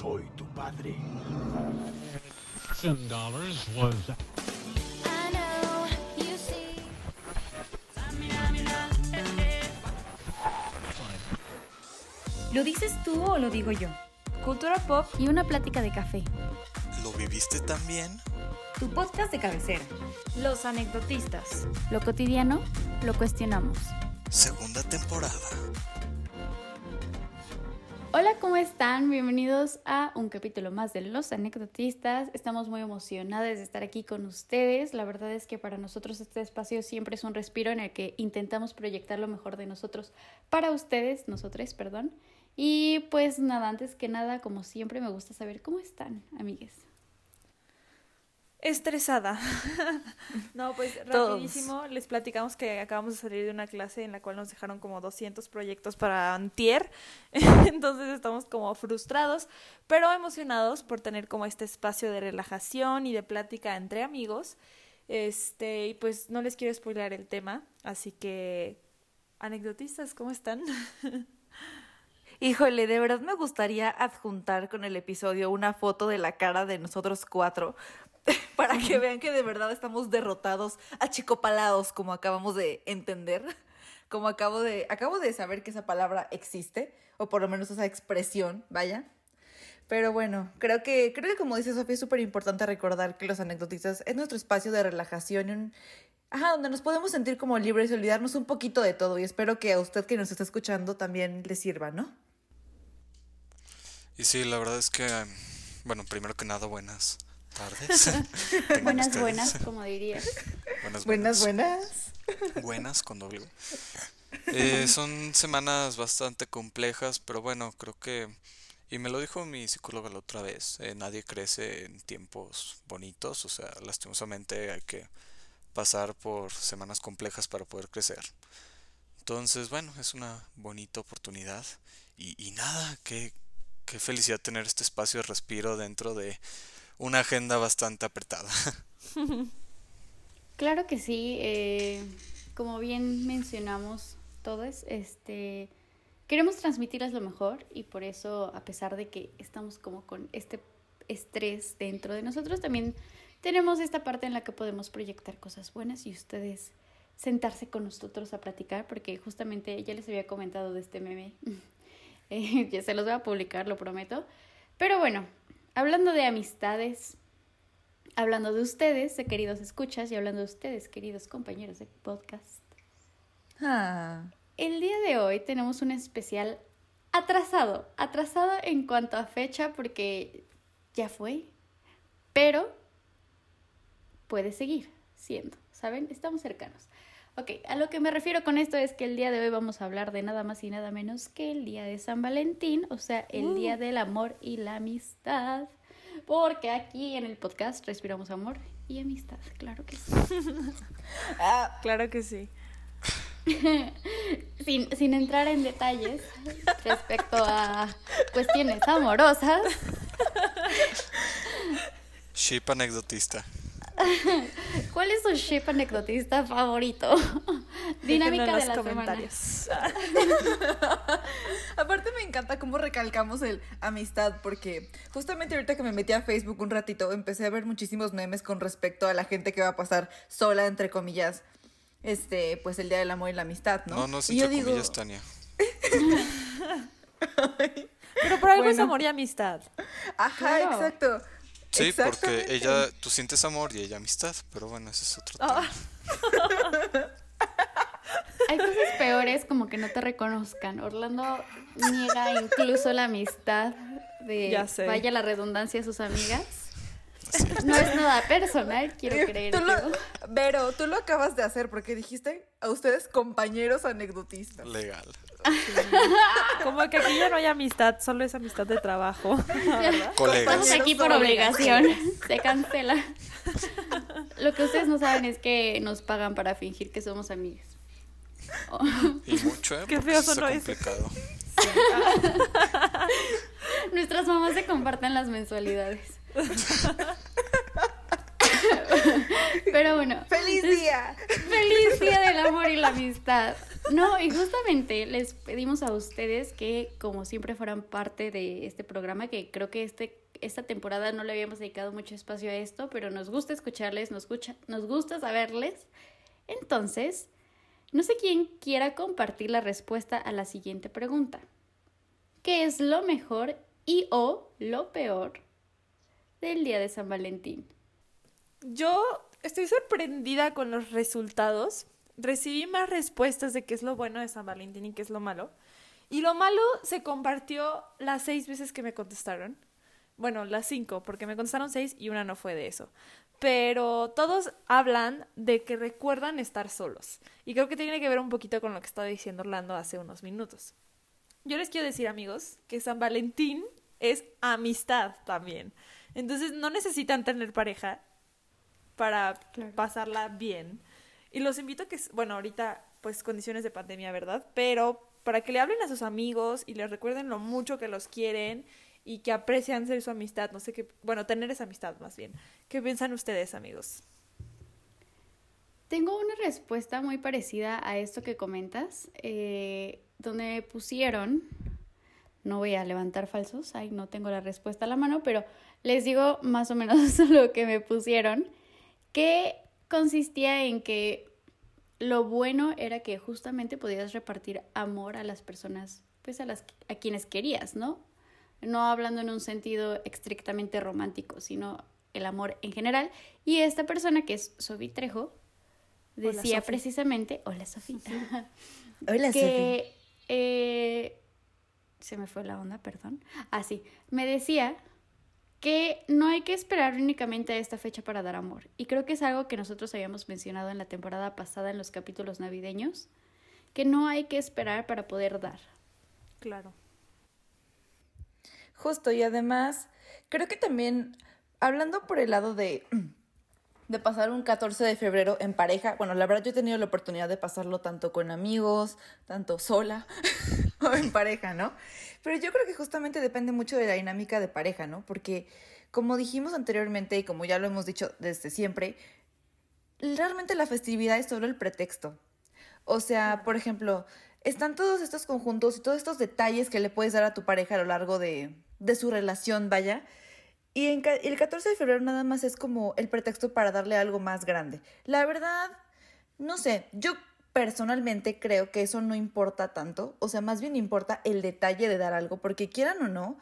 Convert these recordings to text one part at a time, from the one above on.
soy tu padre. ¿Lo dices tú o lo digo yo? Cultura pop y una plática de café. ¿Lo viviste también? Tu podcast de cabecera. Los anecdotistas. Lo cotidiano, lo cuestionamos. Segunda temporada. Hola, ¿cómo están? Bienvenidos a un capítulo más de Los Anecdotistas. Estamos muy emocionadas de estar aquí con ustedes. La verdad es que para nosotros este espacio siempre es un respiro en el que intentamos proyectar lo mejor de nosotros para ustedes, nosotros, perdón. Y pues nada, antes que nada, como siempre, me gusta saber cómo están, amigues. Estresada. no, pues rapidísimo les platicamos que acabamos de salir de una clase en la cual nos dejaron como 200 proyectos para antier. Entonces estamos como frustrados, pero emocionados por tener como este espacio de relajación y de plática entre amigos. Este, y pues no les quiero spoiler el tema, así que anecdotistas, ¿cómo están? Híjole, de verdad me gustaría adjuntar con el episodio una foto de la cara de nosotros cuatro para que vean que de verdad estamos derrotados, achicopalados, como acabamos de entender, como acabo de, acabo de saber que esa palabra existe, o por lo menos esa expresión, vaya. Pero bueno, creo que, creo que como dice Sofía, es súper importante recordar que los anecdotistas es nuestro espacio de relajación y un, ajá, donde nos podemos sentir como libres y olvidarnos un poquito de todo. Y espero que a usted que nos está escuchando también le sirva, ¿no? Y sí, la verdad es que, bueno, primero que nada, buenas tardes. buenas, buenas, como dirías. Buenas, buenas. Buenas, buenas. con doble. Eh, son semanas bastante complejas, pero bueno, creo que, y me lo dijo mi psicóloga la otra vez, eh, nadie crece en tiempos bonitos, o sea, lastimosamente hay que pasar por semanas complejas para poder crecer. Entonces, bueno, es una bonita oportunidad. Y, y nada, que qué felicidad tener este espacio de respiro dentro de una agenda bastante apretada. Claro que sí, eh, como bien mencionamos todos, este, queremos transmitirles lo mejor y por eso, a pesar de que estamos como con este estrés dentro de nosotros, también tenemos esta parte en la que podemos proyectar cosas buenas y ustedes sentarse con nosotros a platicar, porque justamente ya les había comentado de este meme ya se los voy a publicar, lo prometo. Pero bueno, hablando de amistades, hablando de ustedes, de queridos escuchas, y hablando de ustedes, queridos compañeros de podcast. Ah. El día de hoy tenemos un especial atrasado, atrasado en cuanto a fecha porque ya fue, pero puede seguir siendo, ¿saben? Estamos cercanos. Ok, a lo que me refiero con esto es que el día de hoy vamos a hablar de nada más y nada menos que el día de San Valentín, o sea, el uh. día del amor y la amistad. Porque aquí en el podcast respiramos amor y amistad, claro que sí. ah, claro que sí. sin, sin entrar en detalles respecto a cuestiones amorosas. Ship anecdotista. ¿Cuál es su ship anecdotista favorito? Dinámica de los comentarios. Aparte me encanta cómo recalcamos el amistad porque justamente ahorita que me metí a Facebook un ratito empecé a ver muchísimos memes con respecto a la gente que va a pasar sola entre comillas este pues el día del amor y la amistad, ¿no? No, no es entre comillas, Tania. Pero por algo es amor y amistad. Ajá, exacto. Sí, porque ella, tú sientes amor y ella amistad, pero bueno, ese es otro tema. Ah. Hay cosas peores como que no te reconozcan. Orlando niega incluso la amistad de, vaya la redundancia, a sus amigas. No es nada personal, quiero creer. Tú Vero, tú lo acabas de hacer porque dijiste a ustedes compañeros anecdotistas. Legal. Como que aquí ya no hay amistad, solo es amistad de trabajo. Estamos aquí por obligación. Se cancela. Lo que ustedes no saben es que nos pagan para fingir que somos amigas. Y mucho, ¿eh? Qué feo sonó complicado. Nuestras mamás se comparten las mensualidades. Pero bueno. ¡Feliz día! ¡Feliz día del amor y la amistad! No, y justamente les pedimos a ustedes que, como siempre, fueran parte de este programa, que creo que este, esta temporada no le habíamos dedicado mucho espacio a esto, pero nos gusta escucharles, nos, escucha, nos gusta saberles. Entonces, no sé quién quiera compartir la respuesta a la siguiente pregunta. ¿Qué es lo mejor y o lo peor del día de San Valentín? Yo estoy sorprendida con los resultados. Recibí más respuestas de qué es lo bueno de San Valentín y qué es lo malo. Y lo malo se compartió las seis veces que me contestaron. Bueno, las cinco, porque me contestaron seis y una no fue de eso. Pero todos hablan de que recuerdan estar solos. Y creo que tiene que ver un poquito con lo que estaba diciendo Orlando hace unos minutos. Yo les quiero decir, amigos, que San Valentín es amistad también. Entonces no necesitan tener pareja para pasarla bien. Y los invito a que, bueno, ahorita pues condiciones de pandemia, ¿verdad? Pero para que le hablen a sus amigos y les recuerden lo mucho que los quieren y que aprecian ser su amistad, no sé qué, bueno, tener esa amistad más bien. ¿Qué piensan ustedes, amigos? Tengo una respuesta muy parecida a esto que comentas, eh, donde pusieron, no voy a levantar falsos, ahí no tengo la respuesta a la mano, pero les digo más o menos lo que me pusieron, que consistía en que lo bueno era que justamente podías repartir amor a las personas, pues a las a quienes querías, ¿no? No hablando en un sentido estrictamente romántico, sino el amor en general. Y esta persona que es Sofi Trejo decía precisamente, hola Sofía, hola que eh, se me fue la onda, perdón. Ah, sí, me decía que no hay que esperar únicamente a esta fecha para dar amor. Y creo que es algo que nosotros habíamos mencionado en la temporada pasada en los capítulos navideños, que no hay que esperar para poder dar. Claro. Justo, y además, creo que también, hablando por el lado de, de pasar un 14 de febrero en pareja, bueno, la verdad yo he tenido la oportunidad de pasarlo tanto con amigos, tanto sola o en pareja, ¿no? Pero yo creo que justamente depende mucho de la dinámica de pareja, ¿no? Porque como dijimos anteriormente y como ya lo hemos dicho desde siempre, realmente la festividad es solo el pretexto. O sea, por ejemplo, están todos estos conjuntos y todos estos detalles que le puedes dar a tu pareja a lo largo de, de su relación, vaya. Y en, el 14 de febrero nada más es como el pretexto para darle algo más grande. La verdad, no sé, yo personalmente creo que eso no importa tanto, o sea, más bien importa el detalle de dar algo, porque quieran o no,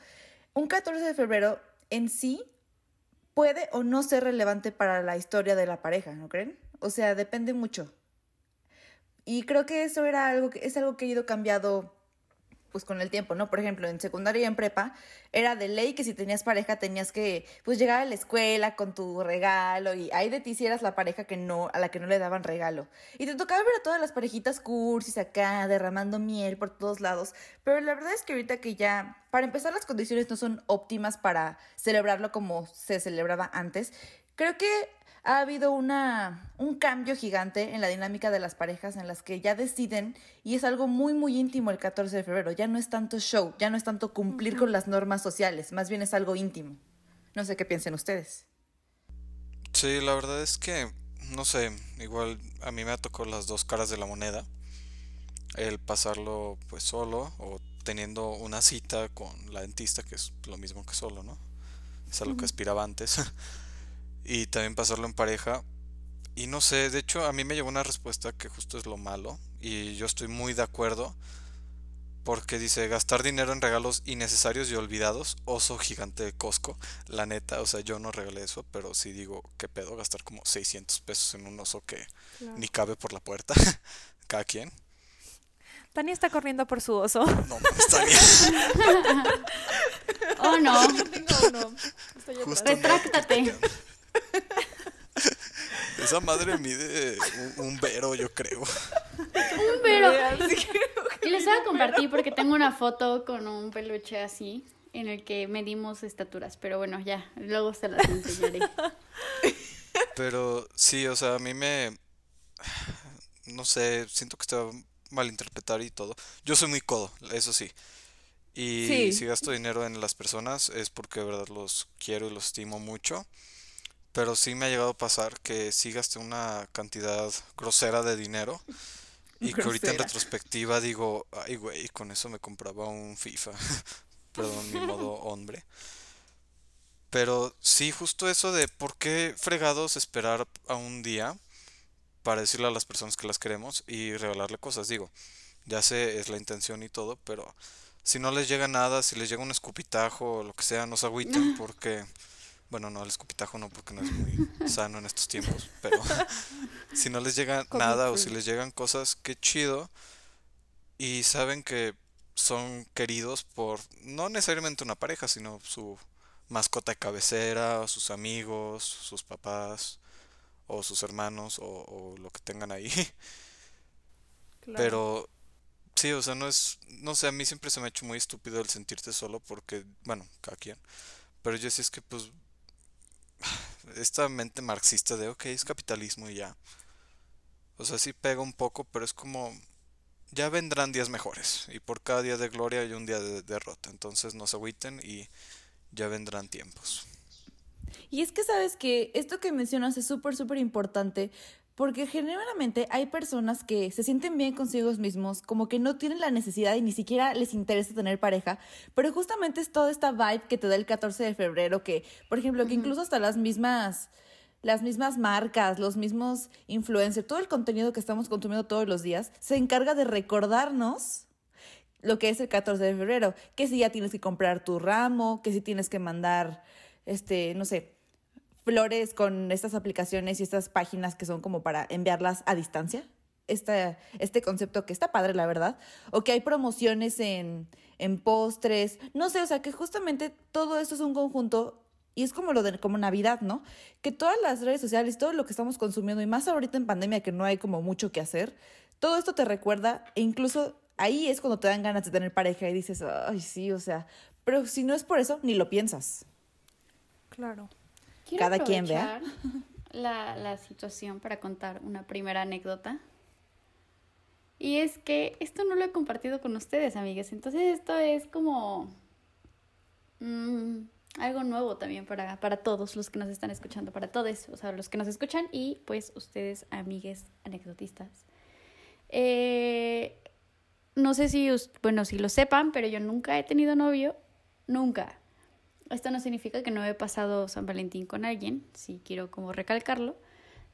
un 14 de febrero en sí puede o no ser relevante para la historia de la pareja, ¿no creen? O sea, depende mucho. Y creo que eso era algo que es algo que ha ido cambiado pues con el tiempo, ¿no? Por ejemplo, en secundaria y en prepa era de ley que si tenías pareja tenías que pues llegar a la escuela con tu regalo y ahí de ti si eras la pareja que no a la que no le daban regalo. Y te tocaba ver a todas las parejitas cursis acá derramando miel por todos lados, pero la verdad es que ahorita que ya para empezar las condiciones no son óptimas para celebrarlo como se celebraba antes. Creo que ha habido una, un cambio gigante en la dinámica de las parejas en las que ya deciden y es algo muy, muy íntimo el 14 de febrero. Ya no es tanto show, ya no es tanto cumplir con las normas sociales, más bien es algo íntimo. No sé qué piensen ustedes. Sí, la verdad es que, no sé, igual a mí me ha tocado las dos caras de la moneda. El pasarlo pues solo o teniendo una cita con la dentista, que es lo mismo que solo, ¿no? Es a lo que aspiraba antes. y también pasarlo en pareja. Y no sé, de hecho a mí me llegó una respuesta que justo es lo malo y yo estoy muy de acuerdo porque dice gastar dinero en regalos innecesarios y olvidados, oso gigante de Costco, la neta, o sea, yo no regalé eso, pero sí digo, qué pedo gastar como 600 pesos en un oso que ni cabe por la puerta, cada quien. Tania está corriendo por su oso. No, está bien. oh no. no. Retráctate. Esa madre mide un, vero, yo creo. Un vero. Y les voy a compartir porque tengo una foto con un peluche así en el que medimos estaturas, pero bueno, ya, luego se las enseñaré. Pero sí, o sea, a mí me... No sé, siento que está malinterpretar y todo. Yo soy muy codo, eso sí. Y si gasto dinero en las personas es porque de verdad los quiero y los estimo mucho. Pero sí me ha llegado a pasar que sí gasté una cantidad grosera de dinero Y que ahorita en retrospectiva digo, ay güey, con eso me compraba un FIFA. Perdón, mi modo hombre. Pero sí, justo eso de por qué fregados esperar a un día para decirle a las personas que las queremos y regalarle cosas. Digo, ya sé, es la intención y todo, pero si no les llega nada, si les llega un escupitajo o lo que sea, no se agüiten porque bueno, no, el escupitajo no, porque no es muy sano en estos tiempos. Pero si no les llega nada o si les llegan cosas, qué chido. Y saben que son queridos por no necesariamente una pareja, sino su mascota de cabecera, o sus amigos, sus papás, o sus hermanos, o, lo que tengan ahí. Pero sí, o sea, no es, no sé, a mí siempre se me ha hecho muy estúpido el sentirte solo porque, bueno, cada quien. Pero yo sí es que pues esta mente marxista de, ok, es capitalismo y ya. O sea, sí pega un poco, pero es como, ya vendrán días mejores. Y por cada día de gloria hay un día de derrota. Entonces no se agüiten y ya vendrán tiempos. Y es que sabes que esto que mencionas es súper, súper importante porque generalmente hay personas que se sienten bien consigo mismos, como que no tienen la necesidad y ni siquiera les interesa tener pareja, pero justamente es toda esta vibe que te da el 14 de febrero, que, por ejemplo, que incluso hasta las mismas las mismas marcas, los mismos influencers, todo el contenido que estamos consumiendo todos los días, se encarga de recordarnos lo que es el 14 de febrero, que si ya tienes que comprar tu ramo, que si tienes que mandar, este, no sé, flores con estas aplicaciones y estas páginas que son como para enviarlas a distancia. Este, este concepto que está padre, la verdad. O que hay promociones en, en postres. No sé, o sea, que justamente todo esto es un conjunto y es como lo de como Navidad, ¿no? Que todas las redes sociales, todo lo que estamos consumiendo, y más ahorita en pandemia que no hay como mucho que hacer, todo esto te recuerda, e incluso ahí es cuando te dan ganas de tener pareja y dices, ay, sí, o sea, pero si no es por eso, ni lo piensas. Claro cada quien vea. La, la situación para contar una primera anécdota. Y es que esto no lo he compartido con ustedes, amigas. Entonces esto es como mm, algo nuevo también para, para todos los que nos están escuchando, para todos, o sea, los que nos escuchan y pues ustedes, amigues anecdotistas. Eh, no sé si, bueno, si lo sepan, pero yo nunca he tenido novio, nunca. Esto no significa que no he pasado San Valentín con alguien, si quiero como recalcarlo,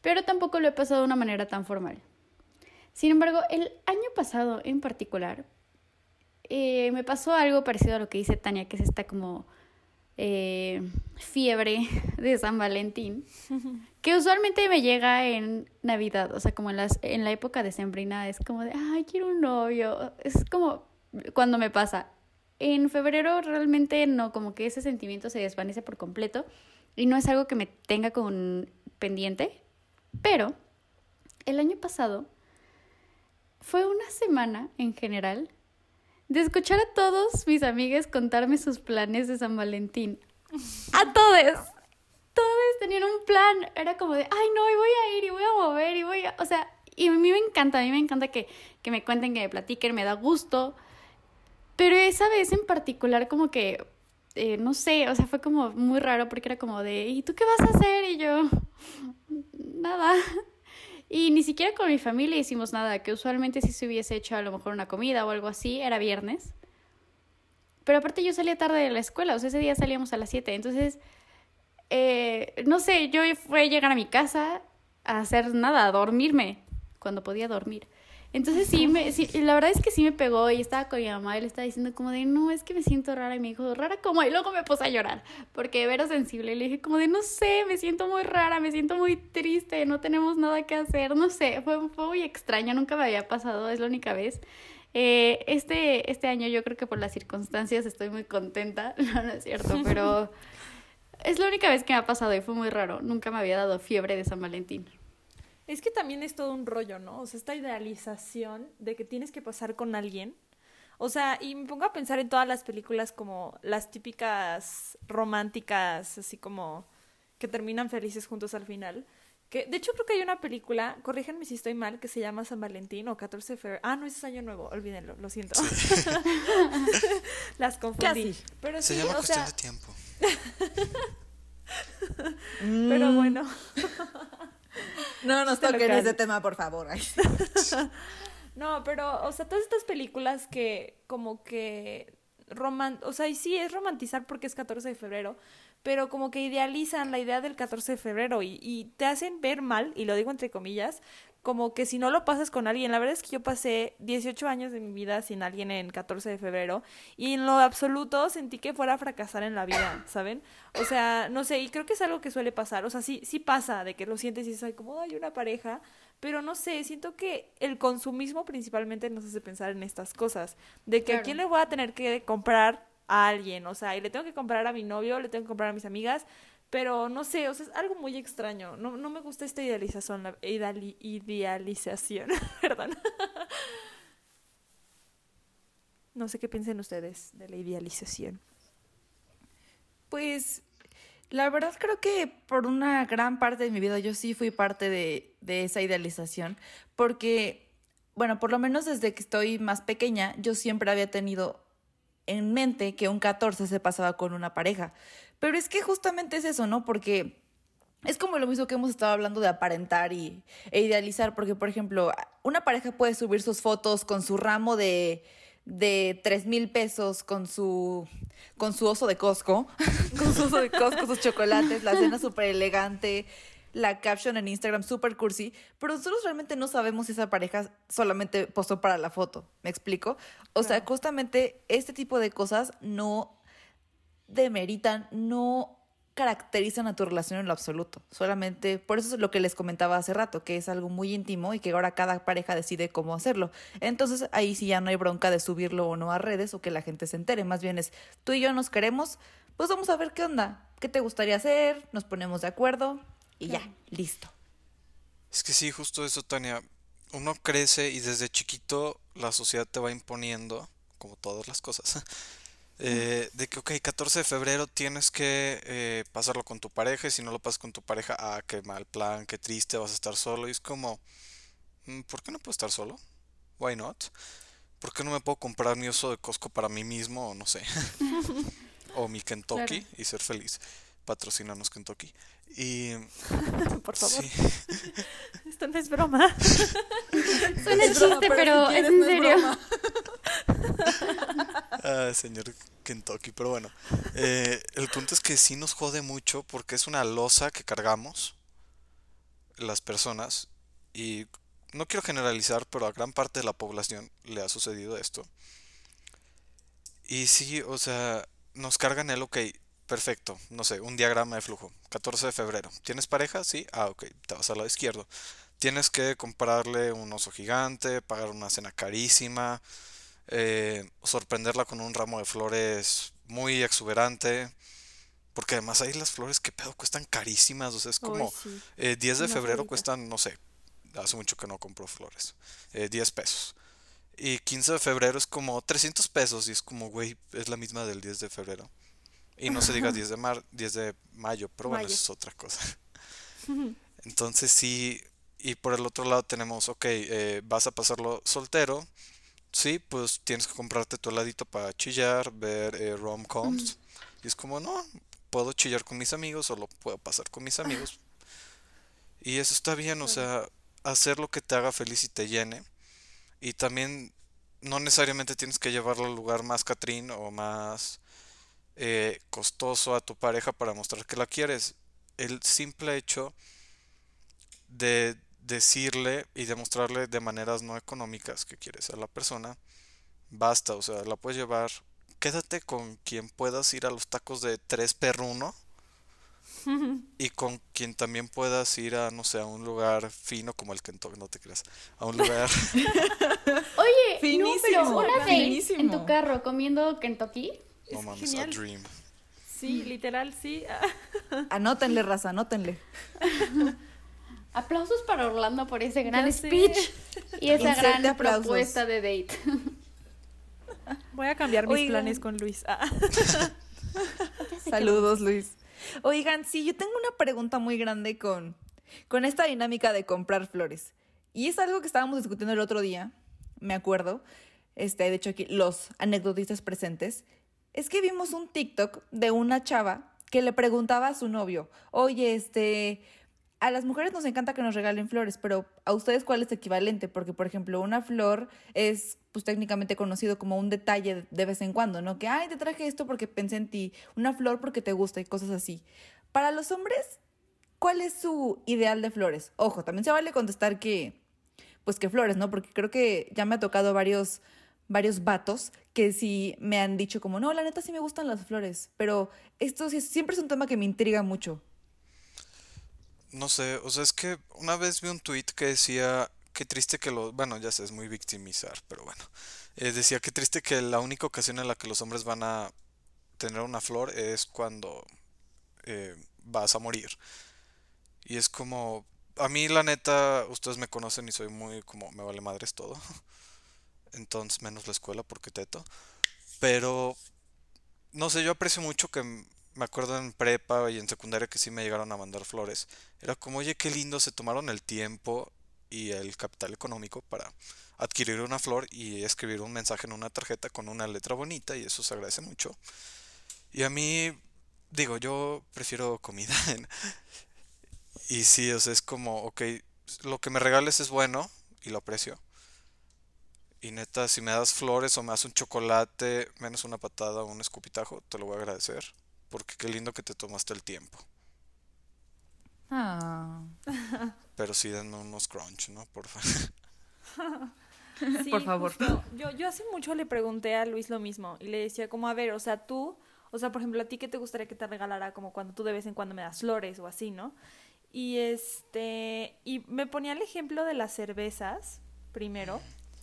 pero tampoco lo he pasado de una manera tan formal. Sin embargo, el año pasado en particular, eh, me pasó algo parecido a lo que dice Tania, que es esta como eh, fiebre de San Valentín, que usualmente me llega en Navidad, o sea, como en, las, en la época de Sembrina, es como de, ay, quiero un novio, es como cuando me pasa. En febrero realmente no, como que ese sentimiento se desvanece por completo y no es algo que me tenga con pendiente, pero el año pasado fue una semana en general de escuchar a todos mis amigos contarme sus planes de San Valentín. A todos. Todos tenían un plan. Era como de, ay, no, y voy a ir y voy a mover y voy a... O sea, y a mí me encanta, a mí me encanta que, que me cuenten, que me platiquen, me da gusto. Pero esa vez en particular como que, eh, no sé, o sea, fue como muy raro porque era como de, ¿y tú qué vas a hacer? Y yo, nada. Y ni siquiera con mi familia hicimos nada, que usualmente si se hubiese hecho a lo mejor una comida o algo así, era viernes. Pero aparte yo salía tarde de la escuela, o sea, ese día salíamos a las 7, entonces, eh, no sé, yo fui a llegar a mi casa a hacer nada, a dormirme, cuando podía dormir. Entonces sí, me, sí, la verdad es que sí me pegó y estaba con mi mamá y le estaba diciendo como de, no, es que me siento rara. Y me dijo, ¿rara cómo? Y luego me puse a llorar porque Vero sensible. Y le dije como de, no sé, me siento muy rara, me siento muy triste, no tenemos nada que hacer. No sé, fue, fue muy extraño, nunca me había pasado, es la única vez. Eh, este, este año yo creo que por las circunstancias estoy muy contenta, no, no es cierto, pero es la única vez que me ha pasado y fue muy raro. Nunca me había dado fiebre de San Valentín. Es que también es todo un rollo, ¿no? O sea, esta idealización de que tienes que pasar con alguien. O sea, y me pongo a pensar en todas las películas como las típicas románticas, así como que terminan felices juntos al final. Que, de hecho, creo que hay una película, corríjanme si estoy mal, que se llama San Valentín o 14 de febrero. Ah, no, ese es Año Nuevo, olvídenlo, lo siento. Las confundí. Pero se llama cuestión de tiempo. Pero bueno. No nos toquen ese tema, por favor. No, pero, o sea, todas estas películas que como que roman o sea, y sí es romantizar porque es 14 de febrero, pero como que idealizan la idea del 14 de febrero y, y te hacen ver mal, y lo digo entre comillas, como que si no lo pasas con alguien, la verdad es que yo pasé 18 años de mi vida sin alguien en 14 de febrero y en lo absoluto sentí que fuera a fracasar en la vida, ¿saben? O sea, no sé, y creo que es algo que suele pasar, o sea, sí, sí pasa de que lo sientes y dices, como, hay una pareja, pero no sé, siento que el consumismo principalmente nos hace pensar en estas cosas, de que a quién le voy a tener que comprar a alguien, o sea, y le tengo que comprar a mi novio, le tengo que comprar a mis amigas, pero no sé, o sea, es algo muy extraño. No, no me gusta esta idealización, la idealización, perdón. no sé qué piensen ustedes de la idealización. Pues la verdad creo que por una gran parte de mi vida yo sí fui parte de, de esa idealización, porque, bueno, por lo menos desde que estoy más pequeña, yo siempre había tenido en mente que un 14 se pasaba con una pareja. Pero es que justamente es eso, ¿no? Porque es como lo mismo que hemos estado hablando de aparentar y, e idealizar, porque por ejemplo, una pareja puede subir sus fotos con su ramo de, de 3 mil pesos, con su, con su oso de Costco, con su oso de Costco, sus chocolates, la cena súper elegante, la caption en Instagram súper cursi, pero nosotros realmente no sabemos si esa pareja solamente posó para la foto, ¿me explico? O sea, justamente este tipo de cosas no demeritan, no caracterizan a tu relación en lo absoluto. Solamente, por eso es lo que les comentaba hace rato, que es algo muy íntimo y que ahora cada pareja decide cómo hacerlo. Entonces ahí sí ya no hay bronca de subirlo o no a redes o que la gente se entere. Más bien es, tú y yo nos queremos, pues vamos a ver qué onda, qué te gustaría hacer, nos ponemos de acuerdo y ya, listo. Es que sí, justo eso, Tania. Uno crece y desde chiquito la sociedad te va imponiendo, como todas las cosas, eh, de que, ok, 14 de febrero tienes que eh, pasarlo con tu pareja y si no lo pasas con tu pareja, ah, qué mal plan, qué triste, vas a estar solo. Y es como, mm, ¿por qué no puedo estar solo? Why not? ¿Por qué no me puedo comprar mi oso de Costco para mí mismo o no sé? o mi Kentucky y ser feliz. Patrocinanos Kentucky. Y. Por favor. Esto no es broma. Suena chiste, pero, es en serio. Ah, señor Kentucky, pero bueno. Eh, el punto es que sí nos jode mucho porque es una losa que cargamos las personas. Y no quiero generalizar, pero a gran parte de la población le ha sucedido esto. Y sí, o sea, nos cargan el, ok, Perfecto, no sé, un diagrama de flujo. 14 de febrero. ¿Tienes pareja? Sí. Ah, ok, te vas al lado izquierdo. Tienes que comprarle un oso gigante, pagar una cena carísima, eh, sorprenderla con un ramo de flores muy exuberante. Porque además ahí las flores, que pedo, cuestan carísimas. O sea, es como 10 eh, de febrero cuestan, no sé, hace mucho que no compro flores. 10 eh, pesos. Y 15 de febrero es como 300 pesos. Y es como, güey, es la misma del 10 de febrero. Y no se diga 10 de, mar 10 de mayo, pero bueno, eso es otra cosa. Entonces sí, y por el otro lado tenemos, ok, eh, vas a pasarlo soltero, sí, pues tienes que comprarte tu heladito para chillar, ver eh, rom-coms. Y es como, no, puedo chillar con mis amigos o lo puedo pasar con mis amigos. Y eso está bien, o sea, hacer lo que te haga feliz y te llene. Y también no necesariamente tienes que llevarlo al lugar más catrín o más eh, costoso a tu pareja para mostrar que la quieres. El simple hecho de decirle y demostrarle de maneras no económicas que quieres a la persona, basta, o sea, la puedes llevar. Quédate con quien puedas ir a los tacos de 3 per 1 y con quien también puedas ir a, no sé, a un lugar fino como el Kentucky, no te creas, a un lugar... Oye, no, pero una vez en tu carro comiendo Kentucky no mames, a dream. Sí, literal, sí. anótenle, raza, anótenle. Aplausos para Orlando por ese gran speech y esa gran propuesta de date. Voy a cambiar mis planes con Luis. Ah. Saludos, Luis. Oigan, sí, yo tengo una pregunta muy grande con, con esta dinámica de comprar flores. Y es algo que estábamos discutiendo el otro día, me acuerdo. Este, de hecho, aquí los anecdotistas presentes es que vimos un TikTok de una chava que le preguntaba a su novio, oye, este, a las mujeres nos encanta que nos regalen flores, pero a ustedes cuál es equivalente, porque por ejemplo una flor es pues técnicamente conocido como un detalle de vez en cuando, ¿no? Que, ay, te traje esto porque pensé en ti, una flor porque te gusta y cosas así. Para los hombres, ¿cuál es su ideal de flores? Ojo, también se vale contestar que, pues que flores, ¿no? Porque creo que ya me ha tocado varios varios vatos que sí me han dicho como, no, la neta sí me gustan las flores, pero esto siempre es un tema que me intriga mucho. No sé, o sea, es que una vez vi un tweet que decía, qué triste que los, bueno, ya sé, es muy victimizar, pero bueno, eh, decía, qué triste que la única ocasión en la que los hombres van a tener una flor es cuando eh, vas a morir. Y es como, a mí la neta, ustedes me conocen y soy muy como, me vale madres todo. Entonces, menos la escuela porque teto. Pero, no sé, yo aprecio mucho que me acuerdo en prepa y en secundaria que sí me llegaron a mandar flores. Era como, oye, qué lindo, se tomaron el tiempo y el capital económico para adquirir una flor y escribir un mensaje en una tarjeta con una letra bonita y eso se agradece mucho. Y a mí, digo, yo prefiero comida. y sí, o sea, es como, ok, lo que me regales es bueno y lo aprecio. Y neta, si me das flores o me das un chocolate, menos una patada o un escupitajo, te lo voy a agradecer porque qué lindo que te tomaste el tiempo. Ah. Pero sí denme unos crunch, ¿no? Por favor. Por favor. Yo, yo hace mucho le pregunté a Luis lo mismo y le decía como, a ver, o sea, tú, o sea, por ejemplo, a ti qué te gustaría que te regalara como cuando tú de vez en cuando me das flores o así, ¿no? Y este, y me ponía el ejemplo de las cervezas primero.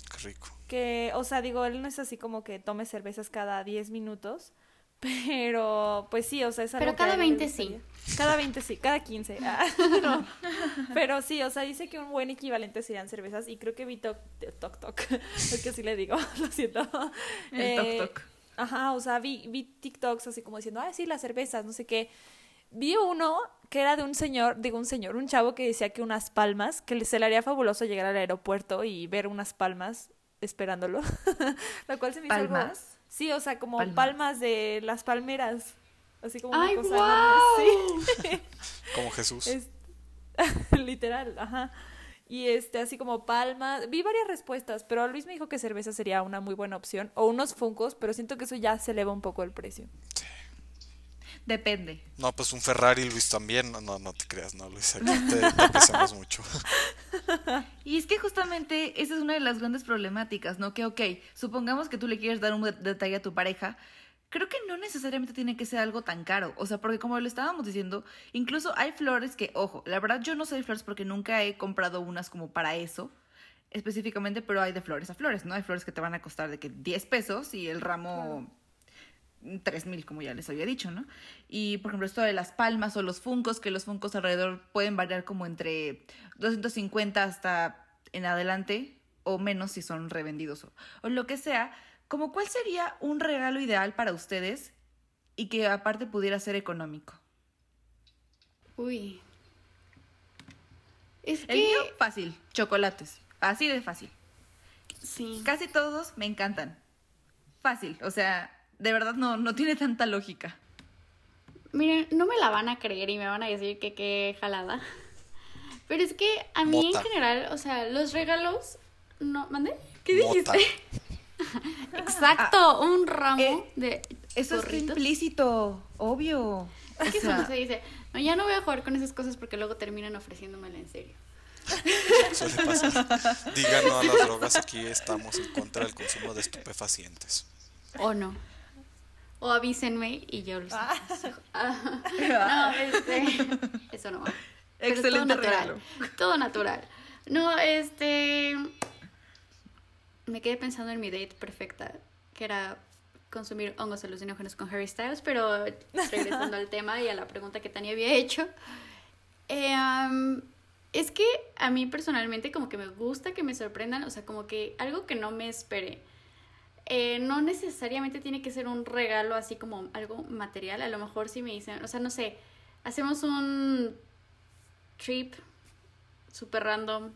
Qué rico. Que, o sea, digo, él no es así como que tome cervezas cada 10 minutos, pero, pues sí, o sea, es algo Pero cada 20 sí. Cada 20 sí, cada 15. Ah, Pero sí, o sea, dice que un buen equivalente serían cervezas y creo que vi Toc Toc, es que así le digo, lo siento. El eh, Toc Ajá, o sea, vi, vi TikToks así como diciendo, ah, sí, las cervezas, no sé qué. Vi uno que era de un señor, digo un señor, un chavo que decía que unas palmas, que se le haría fabuloso llegar al aeropuerto y ver unas palmas esperándolo. Lo cual se me hizo ¿Palmas? Sí, o sea, como palmas, de las palmeras. Así como una cosa Sí. como Jesús. literal, ajá. Y este, así como palmas. Vi varias respuestas, pero Luis me dijo que cerveza sería una muy buena opción. O unos funcos, pero siento que eso ya se eleva un poco el precio. Depende. No, pues un Ferrari, Luis también. No, no, te creas, no, Luis. Aquí te, apreciamos mucho. Y es que justamente esa es una de las grandes problemáticas, ¿no? Que, ok, supongamos que tú le quieres dar un detalle a tu pareja. Creo que no necesariamente tiene que ser algo tan caro. O sea, porque como le estábamos diciendo, incluso hay flores que, ojo, la verdad yo no sé de flores porque nunca he comprado unas como para eso específicamente, pero hay de flores a flores, ¿no? Hay flores que te van a costar de que 10 pesos y el ramo 3000, como ya les había dicho, ¿no? Y por ejemplo, esto de las palmas o los funcos, que los funcos alrededor pueden variar como entre 250 hasta en adelante, o menos si son revendidos o, o lo que sea. Como cuál sería un regalo ideal para ustedes y que aparte pudiera ser económico. Uy. Es que... fácil, chocolates. Así de fácil. Sí. Casi todos me encantan. Fácil, o sea, de verdad no, no tiene tanta lógica. Miren, no me la van a creer y me van a decir que qué jalada. Pero es que a mí en general, o sea, los regalos. No, ¿Mandé? ¿Qué dijiste? Exacto, ah, un ramo eh, de. Eso es implícito, obvio. Es que eso no se dice. No, ya no voy a jugar con esas cosas porque luego terminan ofreciéndomela en serio. Díganos a las drogas, aquí estamos en contra del consumo de estupefacientes. O no. O avísenme y yo los ah. No, este, eso no va. Excelente todo natural. Todo natural. No, este me quedé pensando en mi date perfecta, que era consumir hongos alucinógenos con Harry Styles, pero regresando al tema y a la pregunta que Tania había hecho, eh, es que a mí personalmente como que me gusta que me sorprendan, o sea, como que algo que no me espere. Eh, no necesariamente tiene que ser un regalo así como algo material. A lo mejor si me dicen, o sea, no sé, hacemos un trip super random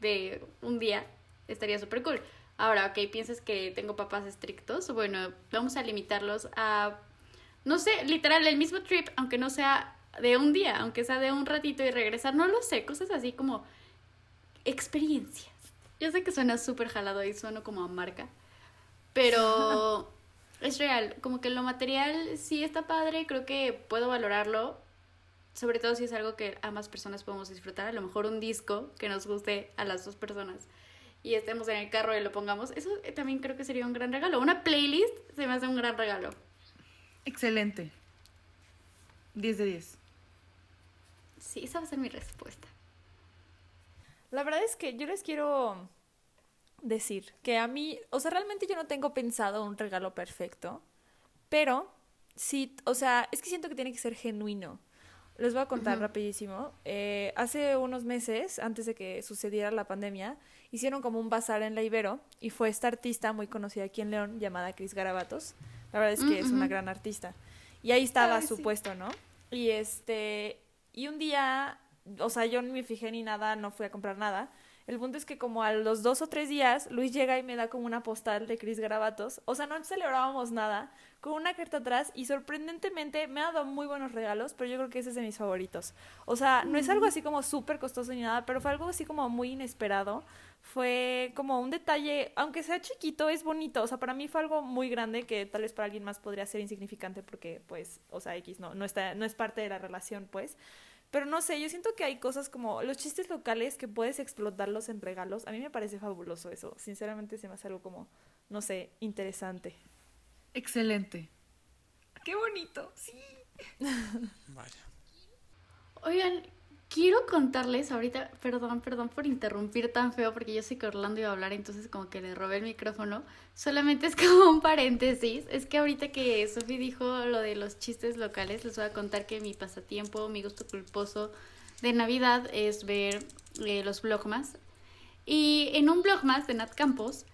de un día, estaría súper cool. Ahora, ok, piensas que tengo papás estrictos, bueno, vamos a limitarlos a, no sé, literal, el mismo trip, aunque no sea de un día, aunque sea de un ratito y regresar, no lo sé, cosas así como experiencias. Yo sé que suena súper jalado y sueno como a marca, pero es real, como que lo material sí está padre, creo que puedo valorarlo, sobre todo si es algo que ambas personas podemos disfrutar, a lo mejor un disco que nos guste a las dos personas y estemos en el carro y lo pongamos, eso también creo que sería un gran regalo. Una playlist se me hace un gran regalo. Excelente. 10 de 10. Sí, esa va a ser mi respuesta. La verdad es que yo les quiero decir que a mí, o sea, realmente yo no tengo pensado un regalo perfecto, pero sí, o sea, es que siento que tiene que ser genuino. Les voy a contar rapidísimo. Eh, hace unos meses, antes de que sucediera la pandemia, hicieron como un bazar en la Ibero y fue esta artista muy conocida aquí en León llamada Cris Garabatos. La verdad es que es una gran artista. Y ahí estaba su puesto, ¿no? Y este, y un día, o sea, yo ni me fijé ni nada, no fui a comprar nada. El punto es que como a los dos o tres días, Luis llega y me da como una postal de Cris Garabatos. O sea, no celebrábamos nada, con una carta atrás y sorprendentemente me ha dado muy buenos regalos, pero yo creo que ese es de mis favoritos. O sea, no es algo así como súper costoso ni nada, pero fue algo así como muy inesperado. Fue como un detalle, aunque sea chiquito, es bonito. O sea, para mí fue algo muy grande que tal vez para alguien más podría ser insignificante porque, pues, o sea, X no, no, está, no es parte de la relación, pues. Pero no sé, yo siento que hay cosas como los chistes locales que puedes explotarlos en regalos. A mí me parece fabuloso eso. Sinceramente se me hace algo como, no sé, interesante. Excelente. Qué bonito, sí. Vaya. Oigan, quiero contarles ahorita, perdón, perdón por interrumpir tan feo, porque yo sé que Orlando iba a hablar, entonces como que le robé el micrófono. Solamente es como un paréntesis. Es que ahorita que Sofi dijo lo de los chistes locales, les voy a contar que mi pasatiempo, mi gusto culposo de Navidad es ver eh, los blogmas. Y en un blogmas de Nat Campos,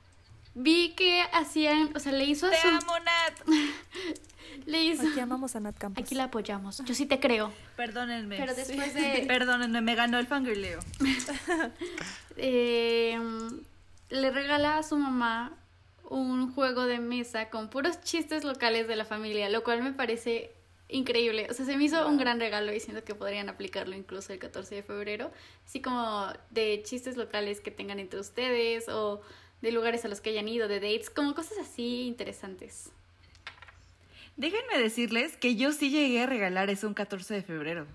vi que hacían, o sea, le hizo a ¡Te amo, Nat! le hizo... Aquí amamos a Nat Campos. Aquí la apoyamos. Yo sí te creo. Perdónenme. Pero después de... Perdónenme, me ganó el fangirleo. eh, le regala a su mamá un juego de mesa con puros chistes locales de la familia, lo cual me parece increíble. O sea, se me hizo un gran regalo y siento que podrían aplicarlo incluso el 14 de febrero. Así como de chistes locales que tengan entre ustedes o de lugares a los que hayan ido, de dates, como cosas así interesantes. Déjenme decirles que yo sí llegué a regalar eso un 14 de febrero.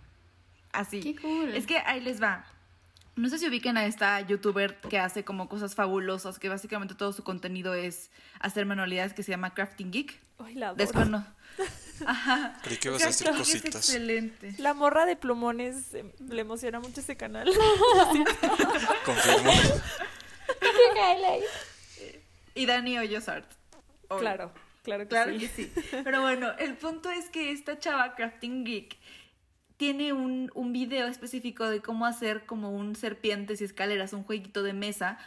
Así. Qué cool. Es que ahí les va. No sé si ubiquen a esta youtuber que hace como cosas fabulosas, que básicamente todo su contenido es hacer manualidades que se llama Crafting Geek. Ay, la Descono Ajá. Creí que ibas a decir cositas. excelente. La morra de plumones eh, le emociona mucho ese canal. Confirmo. y Dani Hoyosart. Claro, claro que claro sí. que sí. Pero bueno, el punto es que esta chava, Crafting Geek, tiene un, un video específico de cómo hacer como un serpientes y escaleras, un jueguito de mesa.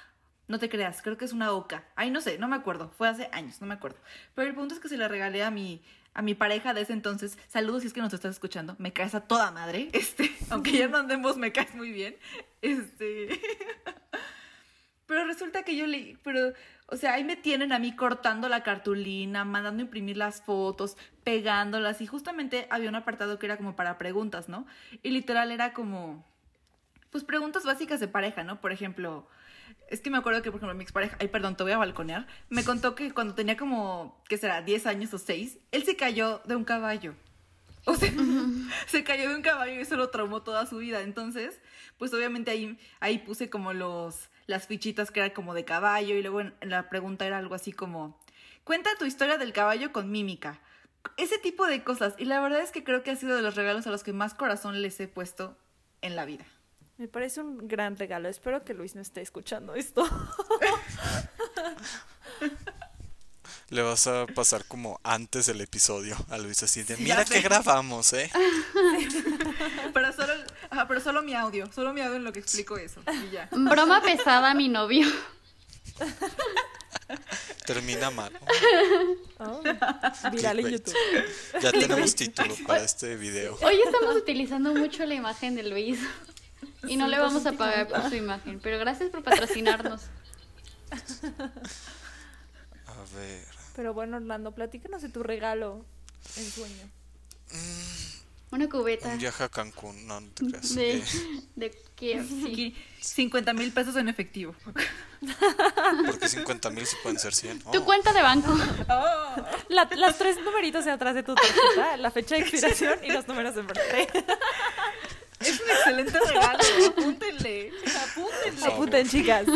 No te creas, creo que es una oca. Ay, no sé, no me acuerdo. Fue hace años, no me acuerdo. Pero el punto es que se la regalé a mi, a mi pareja de ese entonces. Saludos si es que nos estás escuchando. Me caes a toda madre. Este, aunque ya no andemos, me caes muy bien. Este. Pero resulta que yo le. Pero, o sea, ahí me tienen a mí cortando la cartulina, mandando imprimir las fotos, pegándolas. Y justamente había un apartado que era como para preguntas, ¿no? Y literal era como. Pues preguntas básicas de pareja, ¿no? Por ejemplo. Es que me acuerdo que, por ejemplo, mi expareja, ay, perdón, te voy a balconear, me contó que cuando tenía como, ¿qué será?, 10 años o 6, él se cayó de un caballo. O sea, se cayó de un caballo y eso lo traumó toda su vida. Entonces, pues obviamente ahí, ahí puse como los, las fichitas que eran como de caballo y luego en, la pregunta era algo así como, cuenta tu historia del caballo con mímica. Ese tipo de cosas. Y la verdad es que creo que ha sido de los regalos a los que más corazón les he puesto en la vida. Me parece un gran regalo. Espero que Luis no esté escuchando esto. Le vas a pasar como antes del episodio a Luis así de, mira que grabamos, ¿eh? pero, solo, ajá, pero solo mi audio, solo mi audio en lo que explico eso. Y ya. Broma pesada a mi novio. Termina mal. Oh, viral en YouTube. Ya tenemos título para este video. Hoy estamos utilizando mucho la imagen de Luis. Y no le vamos a pagar por su imagen. Pero gracias por patrocinarnos. A ver. Pero bueno, Orlando, platícanos de tu regalo en sueño. Una cubeta. Un viaje a Cancún, no, no te creas. De, de sí. 50 mil pesos en efectivo. porque 50 mil sí pueden ser 100. Tu Oh, cuenta de banco. La- las tres numeritos de atrás de tu tarjeta, la fecha de expiración y los números de birthday. Es un excelente regalo. Apúntenle. Apúntenle. Apunten, chicas.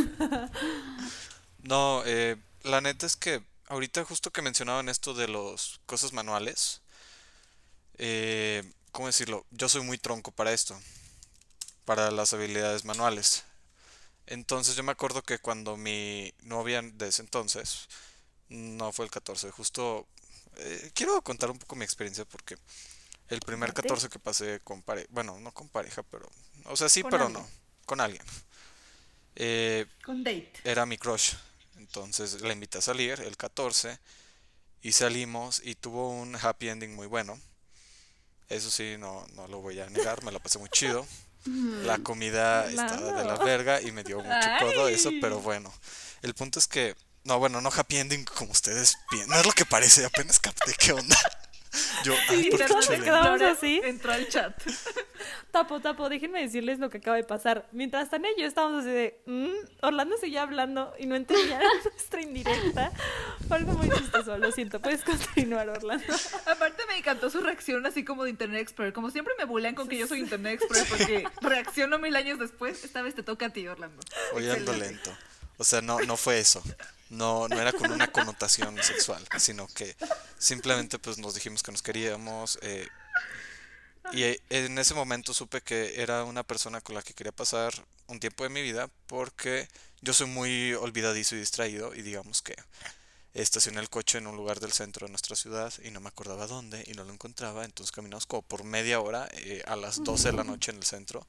No, eh, la neta es que ahorita justo que mencionaban esto de las cosas manuales, eh, ¿cómo decirlo? Yo soy muy tronco para esto, para las habilidades manuales. Entonces yo me acuerdo que cuando mi novia de ese entonces, no fue el 14, justo... eh, quiero contar un poco mi experiencia porque el primer Date. 14 que pasé con pareja, bueno, no con pareja, pero... O sea, sí, pero alguien. no, con alguien. Eh, Con date. era mi crush. Entonces la invité a salir el 14 y salimos y tuvo un happy ending muy bueno. Eso sí, no, no lo voy a negar, me la pasé muy chido. La comida estaba de la verga y me dio mucho codo eso, pero bueno. El punto es que, no, bueno, no happy ending como ustedes piensan. No es lo que parece, apenas capté qué onda. Yo, ay, ¿por qué Internet chole? quedamos así. Entró al chat. Tapo, tapo, déjenme decirles lo que acaba de pasar. Mientras Tania y yo estábamos así de, "Mm", Orlando seguía hablando y no entendía nuestra indirecta. Fue algo muy chistoso, lo siento. Puedes continuar, Orlando. Aparte me encantó su reacción así como de Internet Explorer. Como siempre me bulean con que yo soy Internet Explorer porque reacciono mil años después. Esta vez te toca a ti, Orlando. Ando Excelente. lento. O sea, no, no fue eso. No, no era con una connotación sexual, sino que simplemente pues nos dijimos que nos queríamos. eh, y eh, en ese momento supe que era una persona con la que quería pasar un tiempo de mi vida porque yo soy muy olvidadizo y distraído y digamos que estacioné el coche en un lugar del centro de nuestra ciudad y no me acordaba dónde y no lo encontraba, entonces caminamos como por media hora eh, a las 12 de la noche en el centro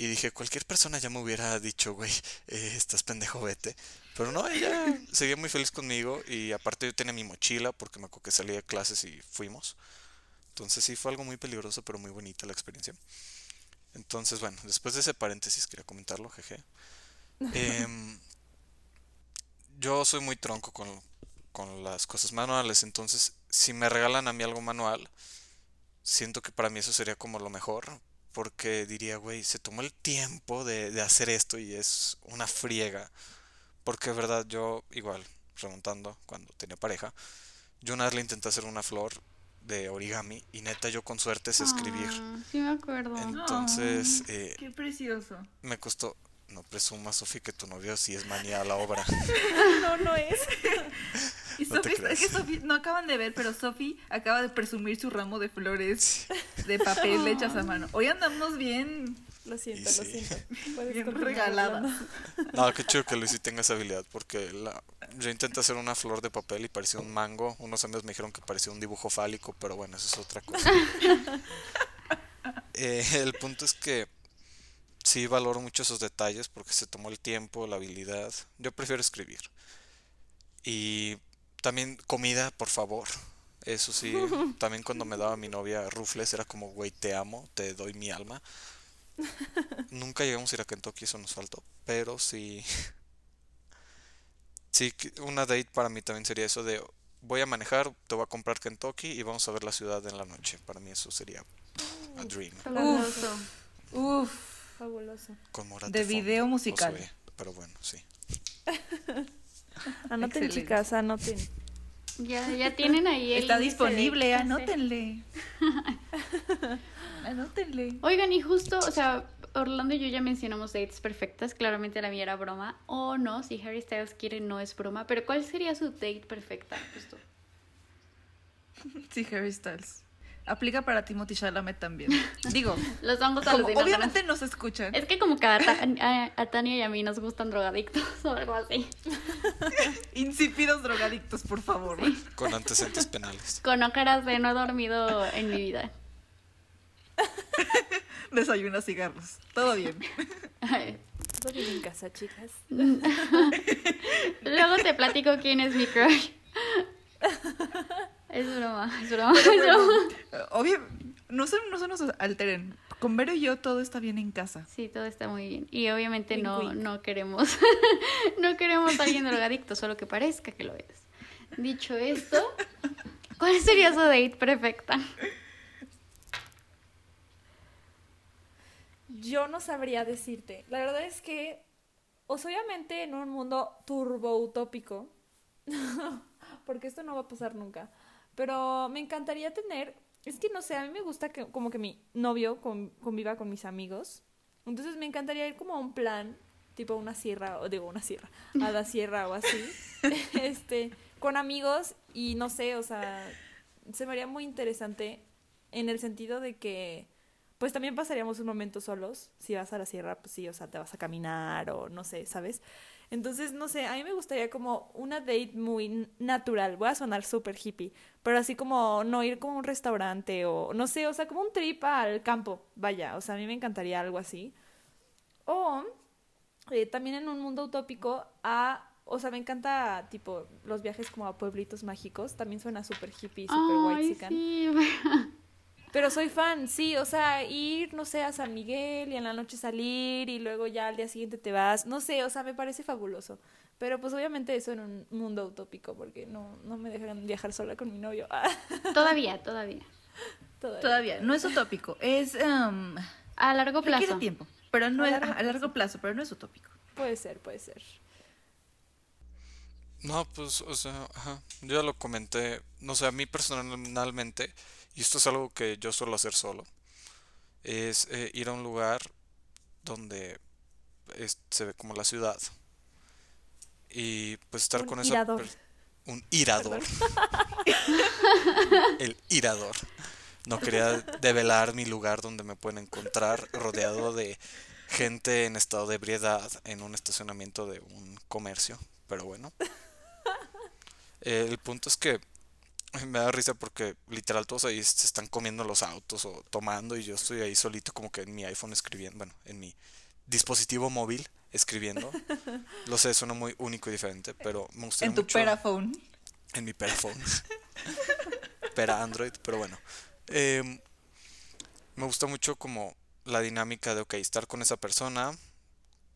y dije, cualquier persona ya me hubiera dicho, güey, eh, estás pendejo, vete. Pero no, ella seguía muy feliz conmigo y aparte yo tenía mi mochila porque me acuerdo que salí de clases y fuimos. Entonces sí fue algo muy peligroso, pero muy bonita la experiencia. Entonces, bueno, después de ese paréntesis quería comentarlo, jeje. Em, yo soy muy tronco con, con las cosas manuales, entonces si me regalan a mí algo manual, siento que para mí eso sería como lo mejor, porque diría, güey, se tomó el tiempo de, de hacer esto y es una friega. Porque, verdad, yo igual, remontando cuando tenía pareja, yo una vez le intenté hacer una flor de origami y neta yo con suerte sé escribir. Ah, sí me acuerdo. Entonces, eh, Qué precioso. me costó... No presumas, Sofi, que tu novio sí es manía a la obra. No, no es. Y No es que. Sofi, no acaban de ver, pero Sofi acaba de presumir su ramo de flores de papel hechas a mano. Hoy andamos bien. Lo siento, Y lo sí. siento. Bien regaladas. Orlando. No, qué chido que Luis sí tenga esa habilidad, porque la, yo intenté hacer una flor de papel y parecía un mango. Unos amigos me dijeron que parecía un dibujo fálico, pero bueno, eso es otra cosa. Eh, el punto es que sí valoro mucho esos detalles porque se tomó el tiempo, la habilidad. Yo prefiero escribir. Y también comida, por favor. Eso sí, también cuando me daba mi novia rufles era como, güey, te amo, te doy mi alma. Nunca llegamos a ir a Kentucky, eso nos faltó. Pero sí. Sí, una date para mí también sería eso de voy a manejar, te voy a comprar Kentucky y vamos a ver la ciudad en la noche. Para mí eso sería a dream. Fabuloso. Uf. Fabuloso. Con Morat De video musical. Pero bueno, sí. Anoten, Excelente. chicas, anoten. Ya, ya tienen ahí el Está de disponible, hacer. anótenle. anótenle. Oigan, y justo, o sea, Orlando y yo ya mencionamos dates perfectas. Claramente la mía era broma. O no, si Harry Styles quiere, no es broma. Pero ¿cuál sería su date perfecta? Justo. Sí, Harry Styles. Aplica para Timothy Chalamet también. Digo, Los vamos a como obviamente nos escuchan. Es que como que a, Ta- a- a Tania y a mí nos gustan drogadictos o algo así. Insípidos drogadictos, por favor. Con antecedentes penales. Con ócaras de no he dormido en mi vida. Desayuna cigarros. Todo bien. Todo bien en casa, chicas. Luego te platico quién es mi crush. Es broma, es broma, es broma. Obvio, no se, no se nos alteren. Con Vero y yo todo está bien en casa. Sí, todo está muy bien. Y obviamente Wink, no, wink. no queremos, no queremos a alguien drogadicto, solo que parezca que lo es. Dicho esto, ¿cuál sería su date perfecta? yo no sabría decirte. La verdad es que, o obviamente en un mundo turbo utópico, porque esto no va a pasar nunca, pero me encantaría tener, es que no sé, a mí me gusta que como que mi novio conviva con mis amigos, entonces me encantaría ir como a un plan, tipo una sierra, o digo una sierra, a la sierra o así, este, con amigos y no sé, o sea, se me haría muy interesante en el sentido de que pues también pasaríamos un momento solos. Si vas a la sierra, pues sí, o sea, te vas a caminar o no sé, ¿sabes? Entonces, no sé, a mí me gustaría como una date muy natural. Voy a sonar súper hippie, pero así como no ir como a un restaurante o no sé, o sea, como un trip al campo. Vaya, o sea, a mí me encantaría algo así. O eh, también en un mundo utópico a o sea, me encanta, tipo, los viajes como a pueblitos mágicos. También suena súper hippie, súper white sí. Pero soy fan, sí, o sea, ir, no sé, a San Miguel y en la noche salir y luego ya al día siguiente te vas, no sé, o sea, me parece fabuloso. Pero pues obviamente eso en un mundo utópico, porque no, no me dejan viajar sola con mi novio. todavía, todavía, todavía. no es utópico, es... Um, a largo plazo. Requiere tiempo, pero no a es a largo plazo, pero no es utópico. Puede ser, puede ser. No, pues, o sea, ajá, yo ya lo comenté, no sé, a mí personalmente y esto es algo que yo suelo hacer solo, es eh, ir a un lugar donde se ve como la ciudad. Y pues estar con esa un irador el irador no quería develar mi lugar donde me pueden encontrar rodeado de gente en estado de ebriedad en un estacionamiento de un comercio pero bueno. El punto es que me da risa porque literal todos ahí se están comiendo los autos o tomando y yo estoy ahí solito como que en mi iPhone escribiendo, bueno, en mi dispositivo móvil escribiendo. Lo sé, suena muy único y diferente, pero me gusta En tu Peraphone. En mi Peraphone. Pera Android, pero bueno. Em, me gusta mucho como la dinámica de, ok, estar con esa persona,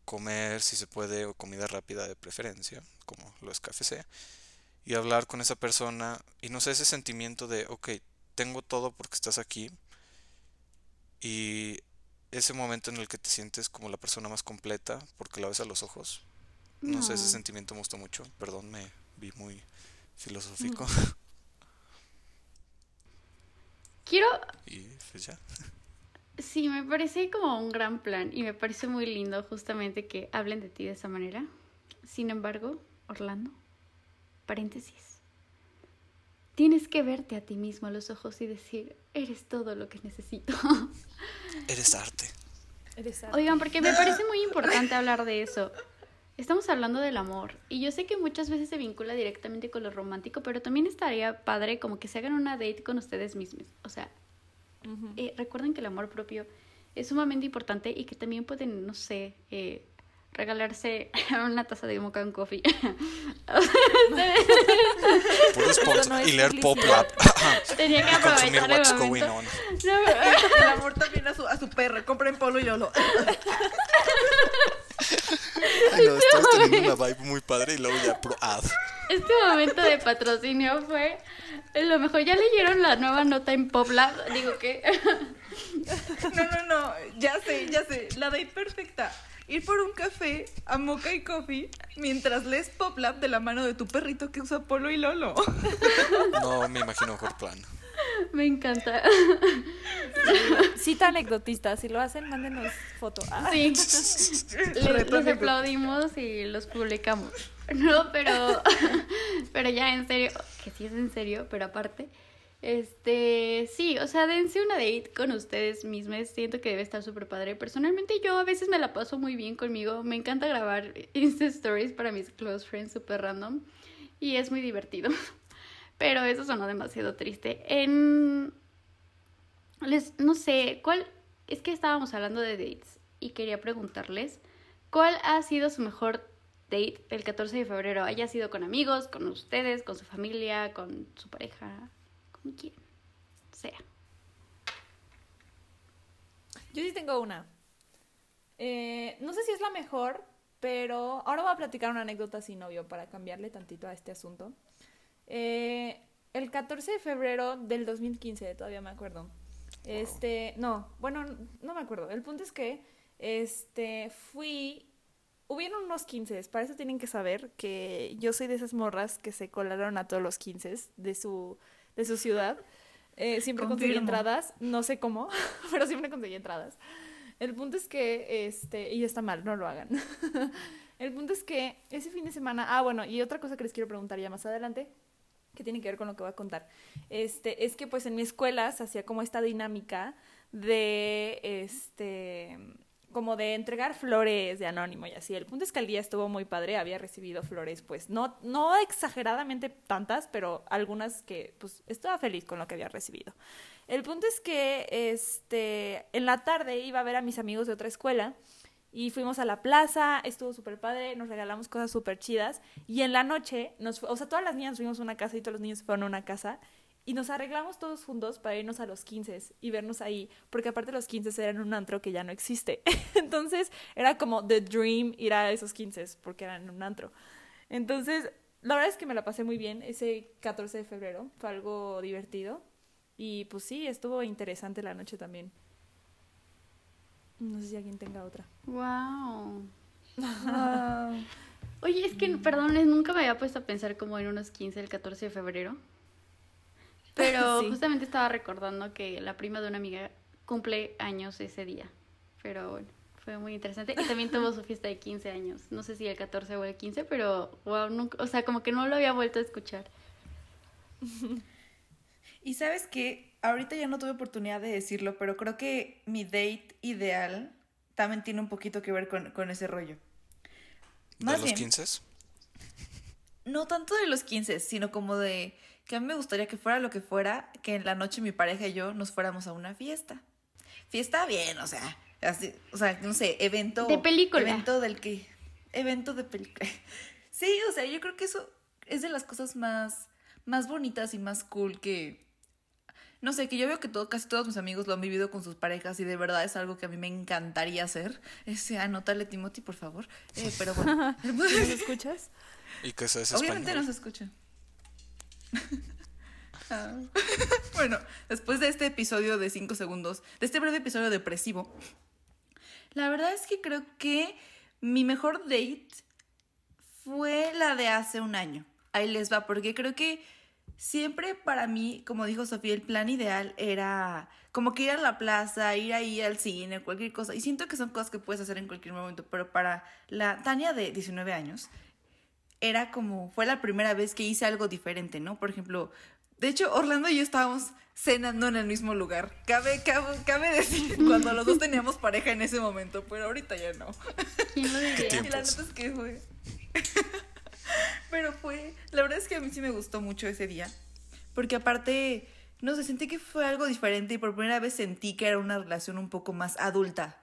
comer si se puede o comida rápida de preferencia, como lo es KFC y hablar con esa persona y no sé, ese sentimiento de, ok, tengo todo porque estás aquí y ese momento en el que te sientes como la persona más completa porque la ves a los ojos. No, sé, ese sentimiento me gustó mucho. Perdón, me vi muy filosófico. Quiero... Y pues ya. Sí, me parece como un gran plan y me parece muy lindo justamente que hablen de ti de esa manera. Sin embargo, Orlando, paréntesis. Tienes que verte a ti mismo a los ojos y decir, eres todo lo que necesito. Eres arte. Eres arte. Oigan, porque me parece muy importante hablar de eso. Estamos hablando del amor y yo sé que muchas veces se vincula directamente con lo romántico, pero también estaría padre como que se hagan una date con ustedes mismos. O sea, eh, recuerden que el amor propio es sumamente importante y que también pueden, no sé, eh, regalarse una taza de mocha coffee. y leer Pop Lab. Tenía que aprovechar el momento. el amor también a su, a su perro. Compren Polo y Yolo. Ay, no, estás teniendo una vibe muy padre y luego ya pro ad. Este momento de patrocinio fue lo mejor. ¿Ya leyeron la nueva nota en Pop Lab? Digo que... No, no, no. Ya sé, ya sé. La date perfecta ir por un café a Mocha y Coffee mientras lees Pop Lab de la mano de tu perrito que usa Polo y Lolo. No me imagino mejor plan. Me encanta. Cita anecdotista, si lo hacen, mándenos foto. Ah. Sí. Les, aplaudimos y los publicamos. No, pero pero ya en serio, que sí es en serio, pero aparte, este, sí, o sea, dense una date con ustedes mismos. Siento que debe estar súper padre. Personalmente, yo a veces me la paso muy bien conmigo. Me encanta grabar Insta Stories para mis close friends súper random. Y es muy divertido. Pero eso sonó demasiado triste. En. Les, no sé, ¿cuál. Es que estábamos hablando de dates. Y quería preguntarles. ¿Cuál ha sido su mejor date el 14 de febrero? Haya sido con amigos, con ustedes, con su familia, con su pareja quien sea. Yo sí tengo una. Eh, no sé si es la mejor, pero ahora voy a platicar una anécdota sin novio para cambiarle tantito a este asunto. Eh, el 14 de febrero del 2015, todavía me acuerdo, Este, no, bueno, no me acuerdo. El punto es que, este, fui, hubieron unos 15, para eso tienen que saber que yo soy de esas morras que se colaron a todos los 15 de su, de su ciudad. Eh, siempre conseguí entradas, no sé cómo, pero siempre conseguí entradas. El punto es que, este, y está mal, no lo hagan. El punto es que ese fin de semana, ah, bueno, y otra cosa que les quiero preguntar ya más adelante, que tiene que ver con lo que voy a contar, este, es que pues en mi escuela se hacía como esta dinámica de, este, como de entregar flores de anónimo y así. El punto es que el día estuvo muy padre, había recibido flores, pues no, no exageradamente tantas, pero algunas que pues estaba feliz con lo que había recibido. El punto es que este, en la tarde iba a ver a mis amigos de otra escuela y fuimos a la plaza, estuvo súper padre, nos regalamos cosas súper chidas y en la noche, nos, o sea, todas las niñas fuimos a una casa y todos los niños fueron a una casa y nos arreglamos todos juntos para irnos a los 15 y vernos ahí, porque aparte los 15 eran un antro que ya no existe. Entonces era como the dream ir a esos 15 porque eran un antro. Entonces, la verdad es que me la pasé muy bien ese 14 de febrero, fue algo divertido y pues sí, estuvo interesante la noche también. No sé si alguien tenga otra. Wow. Oye, es que, perdón, nunca me había puesto a pensar como en unos 15 el 14 de febrero. Pero justamente estaba recordando que la prima de una amiga cumple años ese día. Pero bueno, fue muy interesante. Y también tuvo su fiesta de 15 años. No sé si el 14 o el 15, pero wow, nunca, o sea, como que no lo había vuelto a escuchar. Y sabes que ahorita ya no tuve oportunidad de decirlo, pero creo que mi date ideal también tiene un poquito que ver con, ese rollo. ¿De los 15? No tanto de los 15, sino como de que a mí me gustaría que fuera lo que fuera, que en la noche mi pareja y yo nos fuéramos a una fiesta. Fiesta bien, o sea, así, o sea, no sé, evento. De película. Evento del que. Evento de película. Sí, o sea, yo creo que eso es de las cosas más, más bonitas y más cool que, no sé, que yo veo que todo, casi todos mis amigos lo han vivido con sus parejas y de verdad es algo que a mí me encantaría hacer. Ese, anótale, Timothy, por favor. Eh, pero bueno. ¿Nos escuchas? Y que se Obviamente nos escucha. Ah. bueno, después de este episodio de 5 segundos, de este breve episodio depresivo, la verdad es que creo que mi mejor date fue la de hace un año. Ahí les va, porque creo que siempre para mí, como dijo Sofía, el plan ideal era como que ir a la plaza, ir ahí al cine, cualquier cosa. Y siento que son cosas que puedes hacer en cualquier momento, pero para la Tania de 19 años, era como, fue la primera vez que hice algo diferente, ¿no? Por ejemplo, de hecho, Orlando y yo estábamos cenando en el mismo lugar. Cabe, cabe, cabe decir, cuando los dos teníamos pareja en ese momento, pero ahorita ya no. ¿Quién lo diría? Y la neta es que fue... Pero fue, la verdad es que a mí sí me gustó mucho ese día, porque aparte, no sé, sentí que fue algo diferente y por primera vez sentí que era una relación un poco más adulta,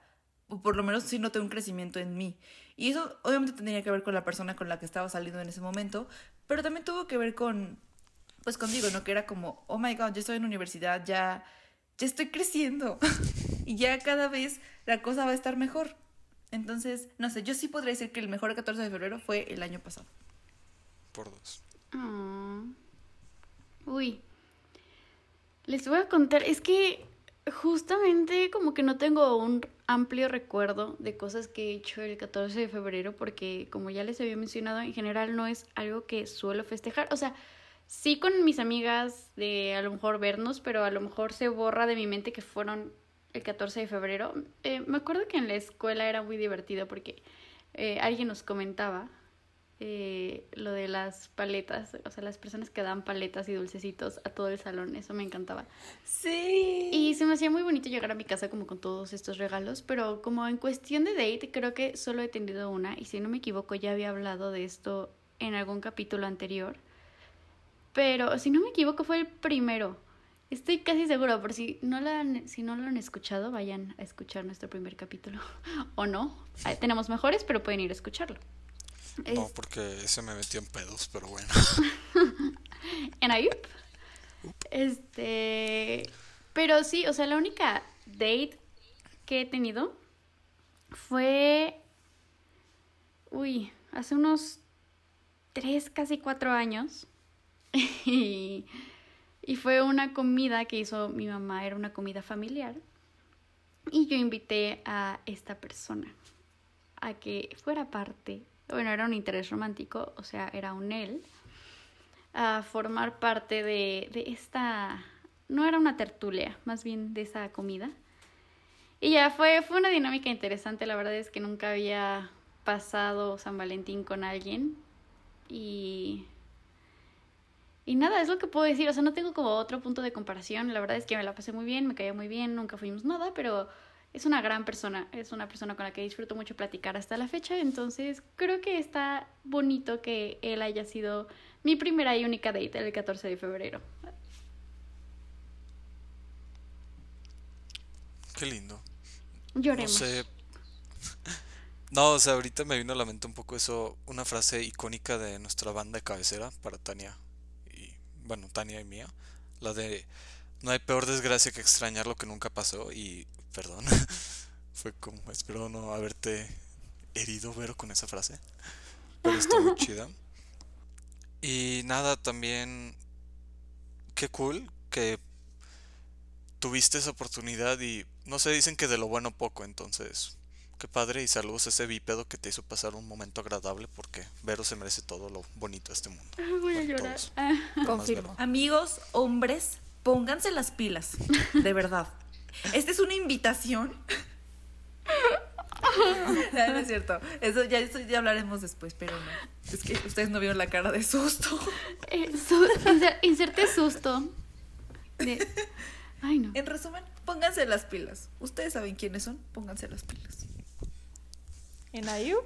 o por lo menos sí noté un crecimiento en mí. Y eso obviamente tendría que ver con la persona con la que estaba saliendo en ese momento, pero también tuvo que ver con, pues contigo, ¿no? Que era como, oh my god, ya estoy en universidad, ya, ya estoy creciendo y ya cada vez la cosa va a estar mejor. Entonces, no sé, yo sí podría decir que el mejor 14 de febrero fue el año pasado por dos. Ah. Uy. Les voy a contar, es que justamente como que no tengo un amplio recuerdo de cosas que he hecho el 14 de febrero porque como ya les había mencionado, en general no es algo que suelo festejar. O sea, sí con mis amigas de a lo mejor vernos, pero a lo mejor se borra de mi mente que fueron el 14 de febrero. Eh, me acuerdo que en la escuela era muy divertido porque eh, alguien nos comentaba eh, lo de las paletas, o sea, las personas que dan paletas y dulcecitos a todo el salón, eso me encantaba. Sí. Y se me hacía muy bonito llegar a mi casa como con todos estos regalos, pero como en cuestión de date, creo que solo he tenido una, y si no me equivoco ya había hablado de esto en algún capítulo anterior, pero si no me equivoco fue el primero. Estoy casi seguro, por si no, lo han, si no lo han escuchado, vayan a escuchar nuestro primer capítulo. o no, tenemos mejores, pero pueden ir a escucharlo. No, porque ese me metió en pedos, pero bueno. en Ayup. Este. Pero sí, o sea, la única date que he tenido fue. Uy, hace unos tres, casi cuatro años. y Y fue una comida que hizo mi mamá, era una comida familiar. Y yo invité a esta persona a que fuera parte, bueno, era un interés romántico, o sea, era un él, a formar parte de, de esta, no era una tertulia, más bien de esa comida. Y ya fue, fue una dinámica interesante, la verdad es que nunca había pasado San Valentín con alguien y y nada, es lo que puedo decir, o sea, no tengo como otro punto de comparación, la verdad es que me la pasé muy bien, me caía muy bien, nunca fuimos nada, pero es una gran persona, es una persona con la que disfruto mucho platicar hasta la fecha, entonces creo que está bonito que él haya sido mi primera y única date el 14 de febrero. Qué lindo. Lloremos. No sé. No, o sea, ahorita me vino a la mente un poco eso, una frase icónica de nuestra banda de cabecera para Tania y bueno, Tania y mía, la de no hay peor desgracia que extrañar lo que nunca pasó y perdón, fue como espero no haberte herido Vero con esa frase, pero está muy chida. Y nada, también qué cool que tuviste esa oportunidad y no sé, dicen que de lo bueno poco, entonces qué padre y saludos a ese bípedo que te hizo pasar un momento agradable porque Vero se merece todo lo bonito de este mundo. Voy a llorar. Confirmo. Amigos, hombres, pónganse las pilas, de verdad. Esta es una invitación. no, no es cierto. Eso ya, eso ya hablaremos después, pero no. Es que ustedes no vieron la cara de susto. Eh, su- inserte susto. De- Ay, no. En resumen, pónganse las pilas. Ustedes saben quiénes son, pónganse las pilas. ¿En Ayu?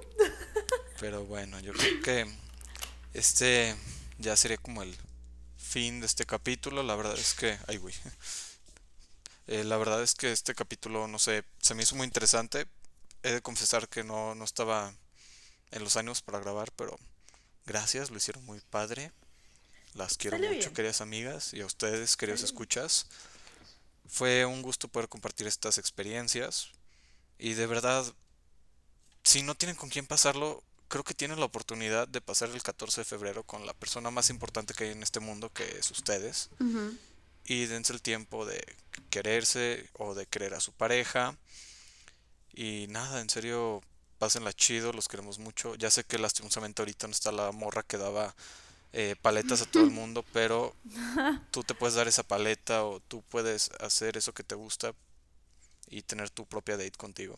Pero bueno, yo creo que este ya sería como el fin de este capítulo. La verdad es que. Ay, güey. Eh, la verdad es que este capítulo, no sé, se me hizo muy interesante. He de confesar que no, no estaba en los años para grabar, pero gracias, lo hicieron muy padre. Las quiero mucho, queridas amigas, y a ustedes, queridos escuchas. Fue un gusto poder compartir estas experiencias. Y de verdad, si no tienen con quién pasarlo, creo que tienen la oportunidad de pasar el 14 de febrero con la persona más importante que hay en este mundo, que es ustedes. Y dense el tiempo de quererse o de querer a su pareja. Y nada, en serio, pásenla chido, los queremos mucho. Ya sé que lastimosamente ahorita no está la morra que daba eh, paletas a todo el mundo, pero tú te puedes dar esa paleta o tú puedes hacer eso que te gusta y tener tu propia date contigo.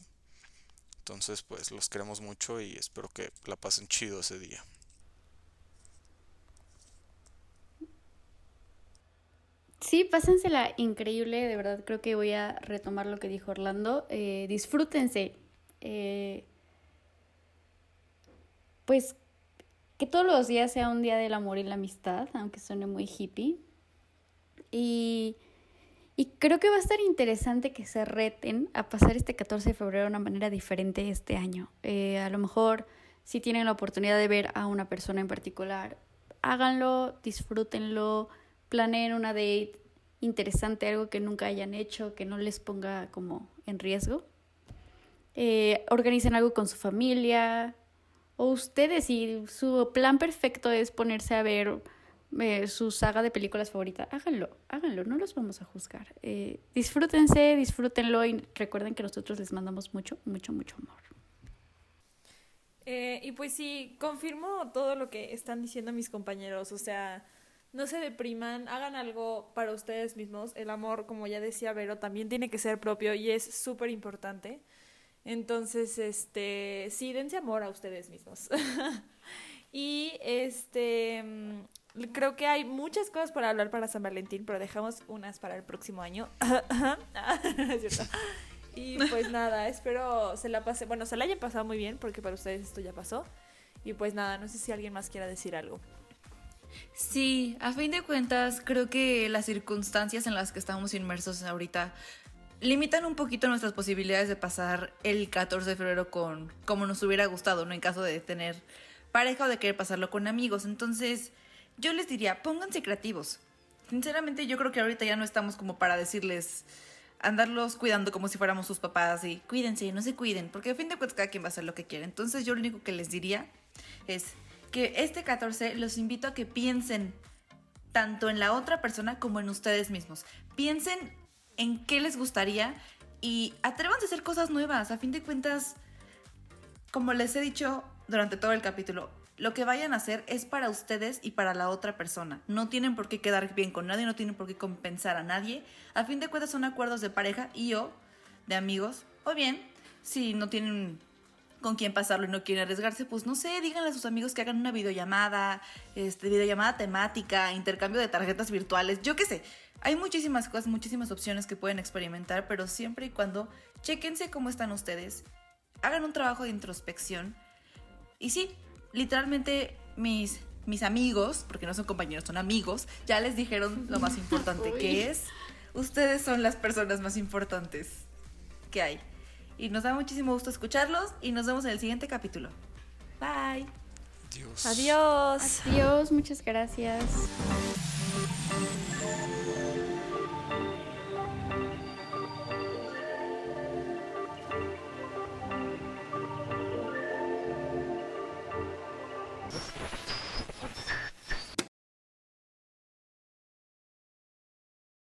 Entonces, pues los queremos mucho y espero que la pasen chido ese día. Sí, pásensela increíble, de verdad creo que voy a retomar lo que dijo Orlando. Eh, disfrútense. Eh, pues que todos los días sea un día del amor y la amistad, aunque suene muy hippie. Y, y creo que va a estar interesante que se reten a pasar este 14 de febrero de una manera diferente este año. Eh, a lo mejor, si tienen la oportunidad de ver a una persona en particular, háganlo, disfrútenlo, planeen una date interesante, algo que nunca hayan hecho, que no les ponga como en riesgo. Eh, organicen algo con su familia o ustedes si su plan perfecto es ponerse a ver eh, su saga de películas favorita, háganlo, háganlo, no los vamos a juzgar. Eh, disfrútense, disfrútenlo y recuerden que nosotros les mandamos mucho, mucho, mucho amor. Eh, y pues sí, confirmo todo lo que están diciendo mis compañeros. O sea, no se depriman, hagan algo para ustedes mismos. El amor, como ya decía Vero, también tiene que ser propio y es súper importante. Entonces, este, sí, dense amor a ustedes mismos. y este, mm, creo que hay muchas cosas para hablar para San Valentín, pero dejamos unas para el próximo año. Es cierto. Y pues nada, espero se la pase, bueno, se la hayan pasado muy bien porque para ustedes esto ya pasó. Y pues nada, no sé si alguien más quiera decir algo. Sí, a fin de cuentas, creo que las circunstancias en las que estamos inmersos ahorita limitan un poquito nuestras posibilidades de pasar el 14 de febrero con como nos hubiera gustado, ¿no? En caso de tener pareja o de querer pasarlo con amigos. Entonces, yo les diría, pónganse creativos. Sinceramente, yo creo que ahorita ya no estamos como para decirles andarlos cuidando como si fuéramos sus papás y cuídense, no se cuiden, porque a fin de cuentas cada quien va a hacer lo que quiere. Entonces, yo lo único que les diría es que este 14 los invito a que piensen tanto en la otra persona como en ustedes mismos. Piensen en qué les gustaría y atrévanse a hacer cosas nuevas. A fin de cuentas, como les he dicho durante todo el capítulo, lo que vayan a hacer es para ustedes y para la otra persona. No tienen por qué quedar bien con nadie, no tienen por qué compensar a nadie. A fin de cuentas son acuerdos de pareja y o de amigos. O bien, si no tienen con quién pasarlo y no quieren arriesgarse, pues no sé, díganle a sus amigos que hagan una videollamada, este, videollamada temática, intercambio de tarjetas virtuales, yo qué sé. Hay muchísimas cosas, muchísimas opciones que pueden experimentar, pero siempre y cuando chequense cómo están ustedes, hagan un trabajo de introspección. Y sí, literalmente mis, mis amigos, porque no son compañeros, son amigos, ya les dijeron lo más importante que es, ustedes son las personas más importantes que hay. Y nos da muchísimo gusto escucharlos y nos vemos en el siguiente capítulo. Bye. Adiós. Adiós. Adiós, muchas gracias.